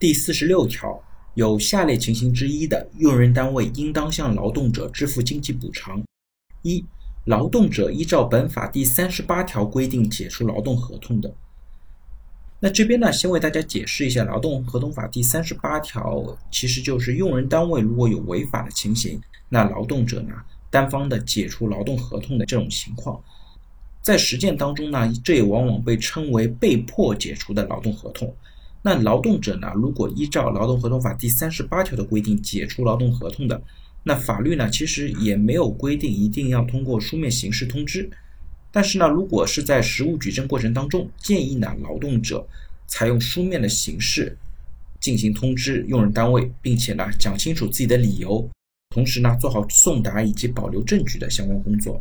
第四十六条，有下列情形之一的，用人单位应当向劳动者支付经济补偿：一、劳动者依照本法第三十八条规定解除劳动合同的。那这边呢，先为大家解释一下《劳动合同法》第三十八条，其实就是用人单位如果有违法的情形，那劳动者呢单方的解除劳动合同的这种情况，在实践当中呢，这也往往被称为被迫解除的劳动合同。那劳动者呢，如果依照《劳动合同法》第三十八条的规定解除劳动合同的，那法律呢其实也没有规定一定要通过书面形式通知。但是呢，如果是在实物举证过程当中，建议呢劳动者采用书面的形式进行通知用人单位，并且呢讲清楚自己的理由，同时呢做好送达以及保留证据的相关工作。